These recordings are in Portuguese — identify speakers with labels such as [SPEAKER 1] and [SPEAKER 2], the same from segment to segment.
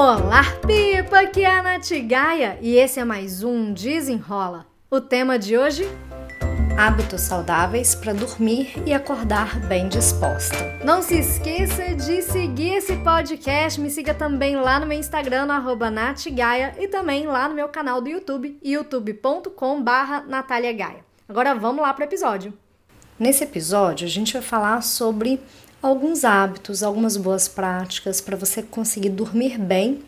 [SPEAKER 1] Olá, Pipa! Aqui é a Nath Gaia e esse é mais um Desenrola. O tema de hoje? Hábitos saudáveis para dormir e acordar bem disposta. Não se esqueça de seguir esse podcast, me siga também lá no meu Instagram, no @natgaia e também lá no meu canal do YouTube, youtube.com/nataliagaia. Agora vamos lá para o episódio. Nesse episódio a gente vai falar sobre alguns hábitos, algumas boas práticas para você conseguir dormir bem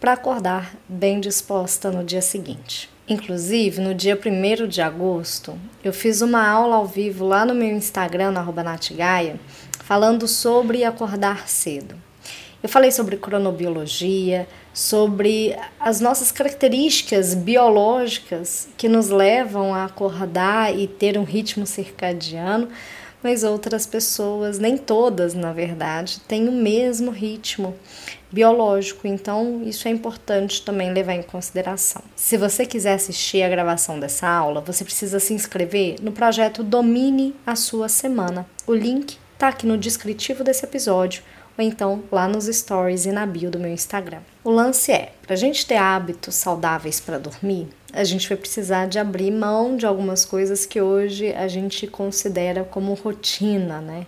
[SPEAKER 1] para acordar bem disposta no dia seguinte. Inclusive, no dia 1 de agosto, eu fiz uma aula ao vivo lá no meu Instagram, no Natgaia, falando sobre acordar cedo. Eu falei sobre cronobiologia, sobre as nossas características biológicas que nos levam a acordar e ter um ritmo circadiano mas outras pessoas, nem todas na verdade, têm o mesmo ritmo biológico, então isso é importante também levar em consideração. Se você quiser assistir a gravação dessa aula, você precisa se inscrever no projeto Domine a Sua Semana. O link está aqui no descritivo desse episódio ou então lá nos stories e na bio do meu Instagram. O lance é, para a gente ter hábitos saudáveis para dormir, a gente vai precisar de abrir mão de algumas coisas que hoje a gente considera como rotina, né?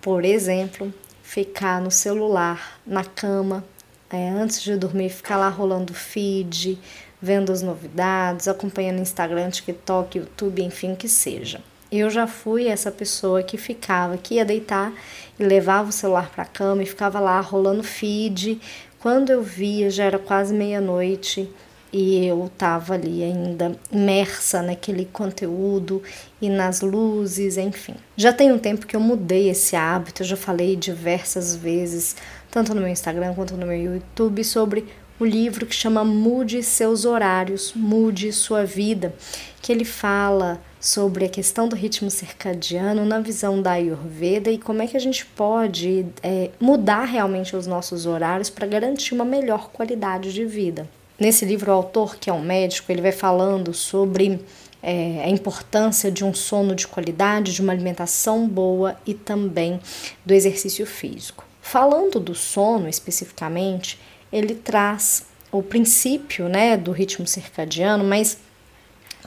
[SPEAKER 1] Por exemplo, ficar no celular, na cama, é, antes de dormir, ficar lá rolando feed, vendo as novidades, acompanhando Instagram, TikTok, YouTube, enfim, que seja. Eu já fui essa pessoa que ficava, que ia deitar e levava o celular para a cama e ficava lá rolando feed. Quando eu via, já era quase meia-noite e eu estava ali ainda imersa naquele conteúdo e nas luzes, enfim. Já tem um tempo que eu mudei esse hábito, eu já falei diversas vezes, tanto no meu Instagram quanto no meu YouTube, sobre o livro que chama Mude Seus Horários, Mude Sua Vida, que ele fala sobre a questão do ritmo circadiano na visão da Ayurveda e como é que a gente pode é, mudar realmente os nossos horários para garantir uma melhor qualidade de vida. Nesse livro, o autor, que é um médico, ele vai falando sobre é, a importância de um sono de qualidade, de uma alimentação boa e também do exercício físico. Falando do sono especificamente, ele traz o princípio né, do ritmo circadiano, mas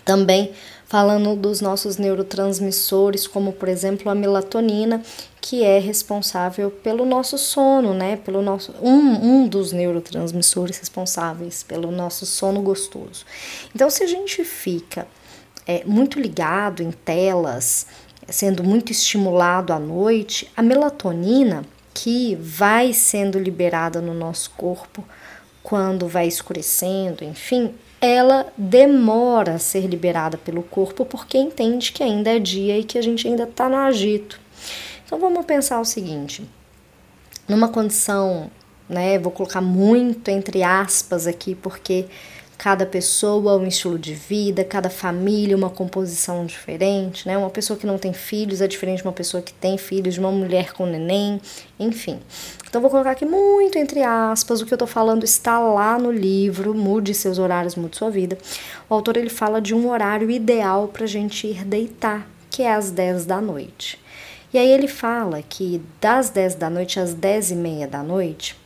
[SPEAKER 1] também falando dos nossos neurotransmissores, como por exemplo a melatonina, que é responsável pelo nosso sono, né? Pelo nosso um, um dos neurotransmissores responsáveis pelo nosso sono gostoso. Então, se a gente fica é, muito ligado em telas, sendo muito estimulado à noite, a melatonina que vai sendo liberada no nosso corpo quando vai escurecendo, enfim, ela demora a ser liberada pelo corpo porque entende que ainda é dia e que a gente ainda está no agito. Então vamos pensar o seguinte: numa condição, né, vou colocar muito entre aspas aqui porque cada pessoa um estilo de vida, cada família uma composição diferente, né? Uma pessoa que não tem filhos é diferente de uma pessoa que tem filhos, de uma mulher com neném, enfim. Então vou colocar aqui muito entre aspas, o que eu tô falando está lá no livro Mude seus horários, mude sua vida. O autor ele fala de um horário ideal para a gente ir deitar, que é às 10 da noite. E aí ele fala que das 10 da noite às 10 e meia da noite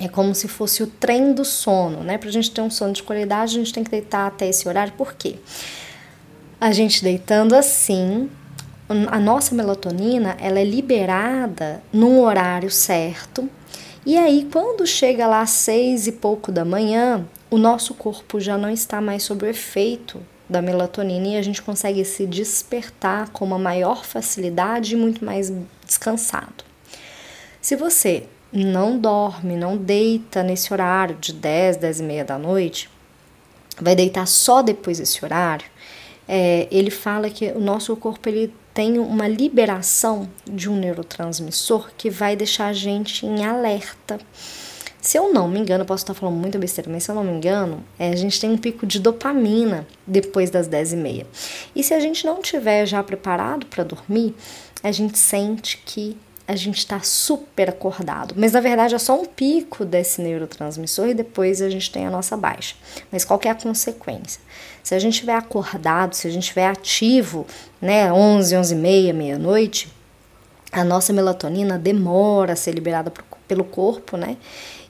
[SPEAKER 1] é como se fosse o trem do sono, né? Para a gente ter um sono de qualidade, a gente tem que deitar até esse horário. Por quê? A gente deitando assim, a nossa melatonina ela é liberada num horário certo. E aí, quando chega lá às seis e pouco da manhã, o nosso corpo já não está mais sob o efeito da melatonina e a gente consegue se despertar com uma maior facilidade e muito mais descansado. Se você não dorme, não deita nesse horário de 10, 10 e meia da noite, vai deitar só depois desse horário, é, ele fala que o nosso corpo ele tem uma liberação de um neurotransmissor que vai deixar a gente em alerta. Se eu não me engano, posso estar falando muita besteira, mas se eu não me engano, é, a gente tem um pico de dopamina depois das 10 e meia. E se a gente não tiver já preparado para dormir, a gente sente que a gente está super acordado. Mas na verdade é só um pico desse neurotransmissor e depois a gente tem a nossa baixa. Mas qual é a consequência? Se a gente estiver acordado, se a gente estiver ativo, né, 11, 11 e meia, meia-noite, a nossa melatonina demora a ser liberada para o pelo corpo, né?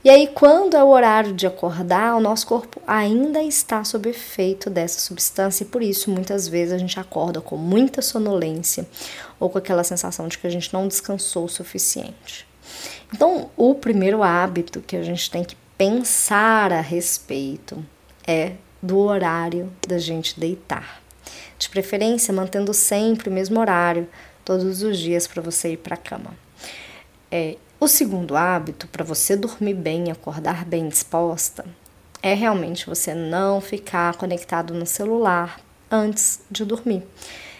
[SPEAKER 1] E aí, quando é o horário de acordar, o nosso corpo ainda está sob efeito dessa substância e por isso muitas vezes a gente acorda com muita sonolência ou com aquela sensação de que a gente não descansou o suficiente. Então, o primeiro hábito que a gente tem que pensar a respeito é do horário da gente deitar. De preferência, mantendo sempre o mesmo horário todos os dias para você ir para a cama. É, o segundo hábito para você dormir bem e acordar bem disposta é realmente você não ficar conectado no celular antes de dormir.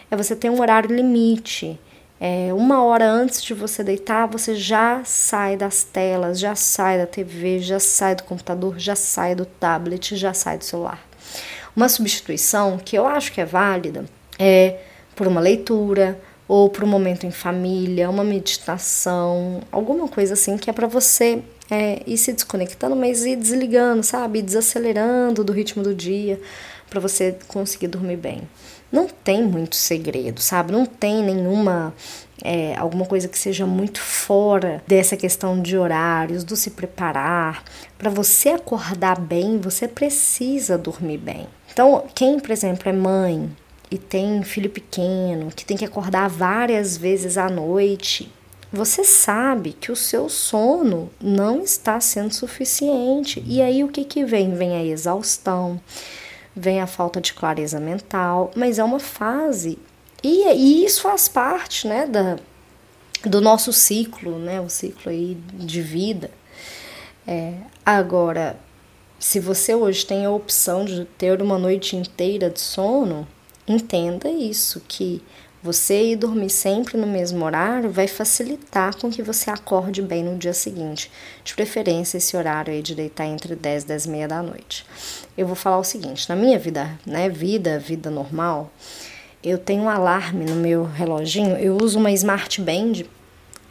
[SPEAKER 1] É você ter um horário limite. É, uma hora antes de você deitar, você já sai das telas, já sai da TV, já sai do computador, já sai do tablet, já sai do celular. Uma substituição que eu acho que é válida é por uma leitura, ou para um momento em família, uma meditação, alguma coisa assim que é para você é, ir se desconectando, mas ir desligando, sabe? Desacelerando do ritmo do dia para você conseguir dormir bem. Não tem muito segredo, sabe? Não tem nenhuma é, alguma coisa que seja muito fora dessa questão de horários, do se preparar. Para você acordar bem, você precisa dormir bem. Então, quem, por exemplo, é mãe, e tem filho pequeno, que tem que acordar várias vezes à noite, você sabe que o seu sono não está sendo suficiente. E aí o que que vem? Vem a exaustão, vem a falta de clareza mental, mas é uma fase. E, e isso faz parte, né, da, do nosso ciclo, né, o ciclo aí de vida. É, agora, se você hoje tem a opção de ter uma noite inteira de sono, Entenda isso, que você ir dormir sempre no mesmo horário vai facilitar com que você acorde bem no dia seguinte. De preferência, esse horário aí de deitar entre 10 e 10 e meia da noite. Eu vou falar o seguinte, na minha vida, né, vida, vida normal, eu tenho um alarme no meu reloginho, eu uso uma Smart Band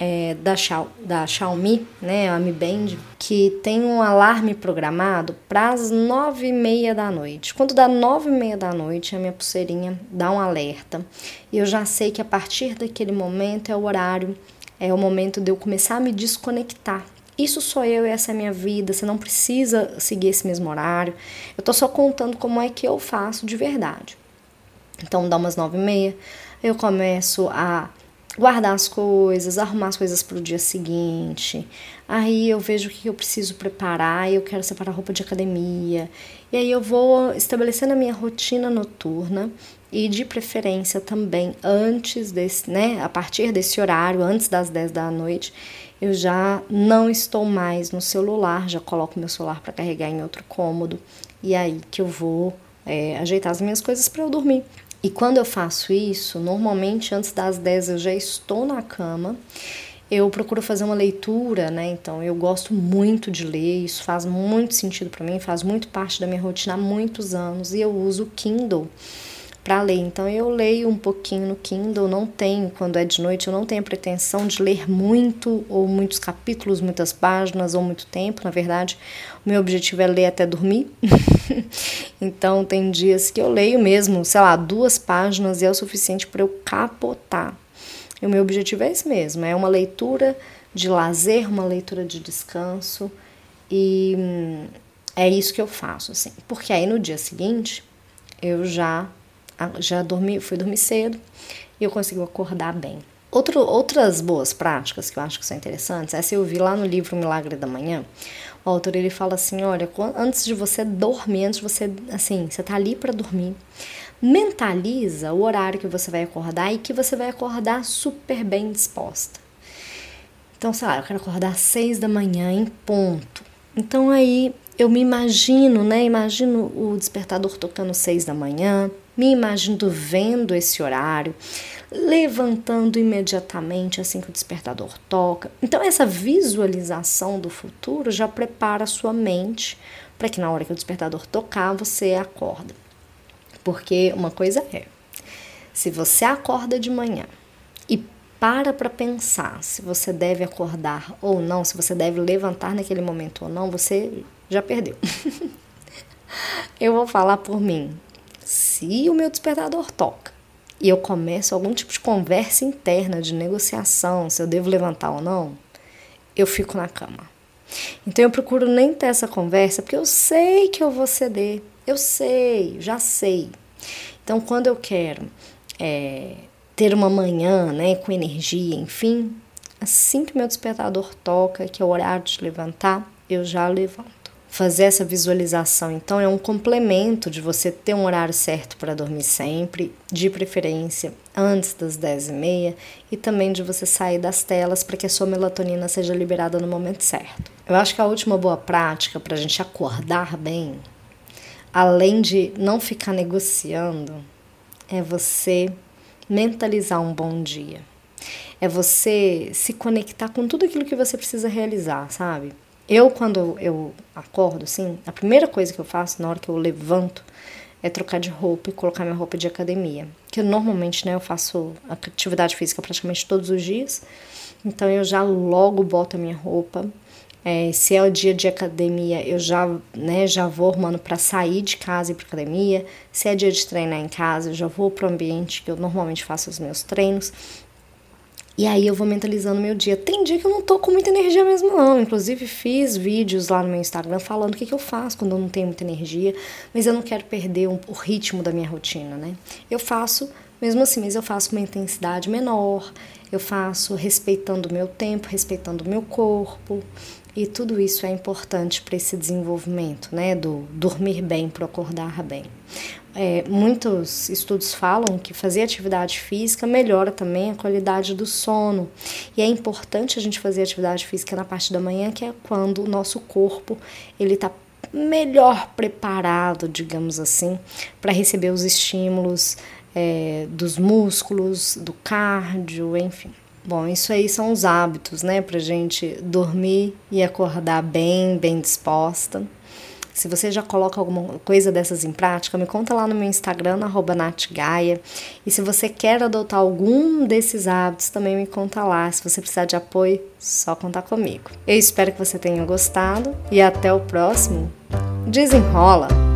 [SPEAKER 1] é, da, da Xiaomi, né, a Mi Band, que tem um alarme programado para as nove e meia da noite. Quando dá nove e meia da noite, a minha pulseirinha dá um alerta e eu já sei que a partir daquele momento é o horário, é o momento de eu começar a me desconectar. Isso sou eu e essa é a minha vida, você não precisa seguir esse mesmo horário. Eu tô só contando como é que eu faço de verdade. Então dá umas nove e meia, eu começo a guardar as coisas, arrumar as coisas para o dia seguinte. Aí eu vejo o que eu preciso preparar, eu quero separar roupa de academia. E aí eu vou estabelecendo a minha rotina noturna e de preferência também antes desse, né, a partir desse horário, antes das 10 da noite, eu já não estou mais no celular, já coloco meu celular para carregar em outro cômodo e aí que eu vou é, ajeitar as minhas coisas para eu dormir. E quando eu faço isso, normalmente antes das 10 eu já estou na cama. Eu procuro fazer uma leitura, né? Então eu gosto muito de ler, isso faz muito sentido para mim, faz muito parte da minha rotina há muitos anos e eu uso o Kindle para ler. Então eu leio um pouquinho no Kindle, não tenho, quando é de noite, eu não tenho a pretensão de ler muito ou muitos capítulos, muitas páginas ou muito tempo. Na verdade, o meu objetivo é ler até dormir. então tem dias que eu leio mesmo, sei lá, duas páginas e é o suficiente para eu capotar. E o meu objetivo é esse mesmo, é uma leitura de lazer, uma leitura de descanso e hum, é isso que eu faço assim. Porque aí no dia seguinte eu já já dormi, fui dormir cedo e eu consigo acordar bem. Outro, outras boas práticas que eu acho que são interessantes, essa eu vi lá no livro Milagre da Manhã. O autor ele fala assim, olha, antes de você dormir, antes de você, assim, você tá ali para dormir, mentaliza o horário que você vai acordar e que você vai acordar super bem disposta. Então, sei lá, eu quero acordar às seis da manhã em ponto. Então aí eu me imagino, né? Imagino o despertador tocando seis da manhã, me imagino vendo esse horário, levantando imediatamente assim que o despertador toca. Então, essa visualização do futuro já prepara a sua mente para que na hora que o despertador tocar, você acorda. Porque uma coisa é, se você acorda de manhã e para para pensar se você deve acordar ou não, se você deve levantar naquele momento ou não, você já perdeu. Eu vou falar por mim se o meu despertador toca e eu começo algum tipo de conversa interna, de negociação, se eu devo levantar ou não, eu fico na cama. Então eu procuro nem ter essa conversa, porque eu sei que eu vou ceder. Eu sei, já sei. Então quando eu quero é, ter uma manhã né, com energia, enfim, assim que meu despertador toca, que é o horário de levantar, eu já levanto fazer essa visualização. Então, é um complemento de você ter um horário certo para dormir sempre, de preferência antes das 10 e meia, e também de você sair das telas para que a sua melatonina seja liberada no momento certo. Eu acho que a última boa prática para a gente acordar bem, além de não ficar negociando, é você mentalizar um bom dia. É você se conectar com tudo aquilo que você precisa realizar, sabe? Eu, quando eu acordo, assim, a primeira coisa que eu faço na hora que eu levanto é trocar de roupa e colocar minha roupa de academia. Que normalmente, né, eu faço atividade física praticamente todos os dias. Então eu já logo boto a minha roupa. É, se é o dia de academia, eu já, né, já vou arrumando para sair de casa e ir para academia. Se é dia de treinar em casa, eu já vou para o ambiente que eu normalmente faço os meus treinos. E aí eu vou mentalizando meu dia. Tem dia que eu não tô com muita energia mesmo, não. Inclusive, fiz vídeos lá no meu Instagram falando o que, que eu faço quando eu não tenho muita energia, mas eu não quero perder um, o ritmo da minha rotina, né? Eu faço, mesmo assim, mas eu faço com uma intensidade menor, eu faço respeitando o meu tempo, respeitando o meu corpo. E tudo isso é importante para esse desenvolvimento, né? Do dormir bem, para acordar bem. É, muitos estudos falam que fazer atividade física melhora também a qualidade do sono. E é importante a gente fazer atividade física na parte da manhã, que é quando o nosso corpo ele está melhor preparado, digamos assim, para receber os estímulos é, dos músculos, do cardio, enfim. Bom, isso aí são os hábitos, né, para gente dormir e acordar bem, bem disposta. Se você já coloca alguma coisa dessas em prática, me conta lá no meu Instagram, natgaia. E se você quer adotar algum desses hábitos, também me conta lá. Se você precisar de apoio, só contar comigo. Eu espero que você tenha gostado e até o próximo. Desenrola!